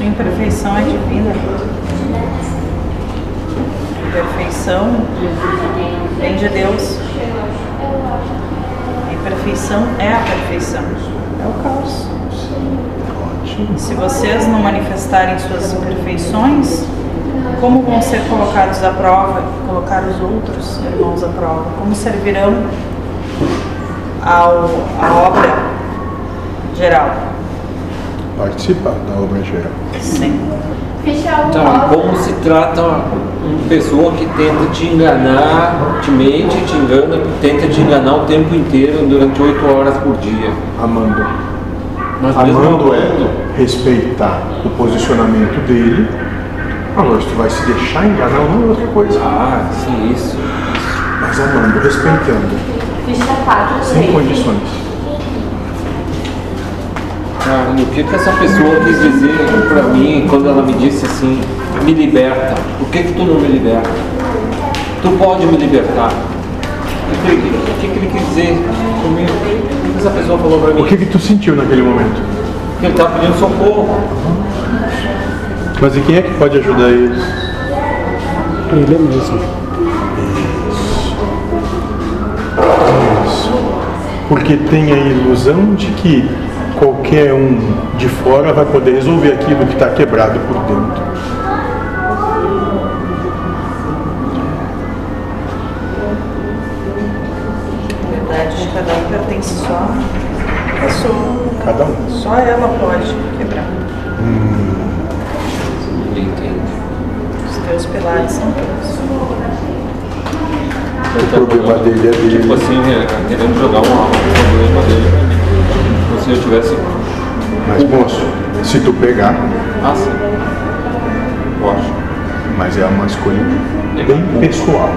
Sua imperfeição é divina. Perfeição vem de Deus. A imperfeição é a perfeição. É o caos. Se vocês não manifestarem suas imperfeições, como vão ser colocados à prova, colocar os outros irmãos à prova? Como servirão ao, à obra geral? Participar da obra geral. Sim. Tá, como se trata uma pessoa que tenta te enganar, te mente, te engana, tenta te enganar o tempo inteiro durante oito horas por dia. Amando. Mas Amando é respeitar o posicionamento dele. Agora, se tu vai se deixar enganar, não é outra coisa. Ah, sim, isso. Mas amando, respeitando, Ficha 4, sem 3. condições. Ah, o que que essa pessoa quis dizer pra mim quando ela me disse assim, me liberta? Por que que tu não me liberta? Tu pode me libertar. O que, que que ele quis dizer comigo? O que essa pessoa falou pra mim? O que que tu sentiu naquele momento? Que ele tava pedindo socorro. Mas e quem é que pode ajudar eles? Ele mesmo. Isso. Porque tem a ilusão de que qualquer um de fora vai poder resolver aquilo que está quebrado por dentro. A verdade de cada um pertence só à pessoa. Cada um. Só ela pode quebrar. Entende? Os teus pilares são teus. O problema dele é dele. Tipo assim, é, querendo jogar um problema dele. Como se eu tivesse. Mas moço, se tu pegar, Ah, sim. Eu acho. mas é uma escolha bem pessoal.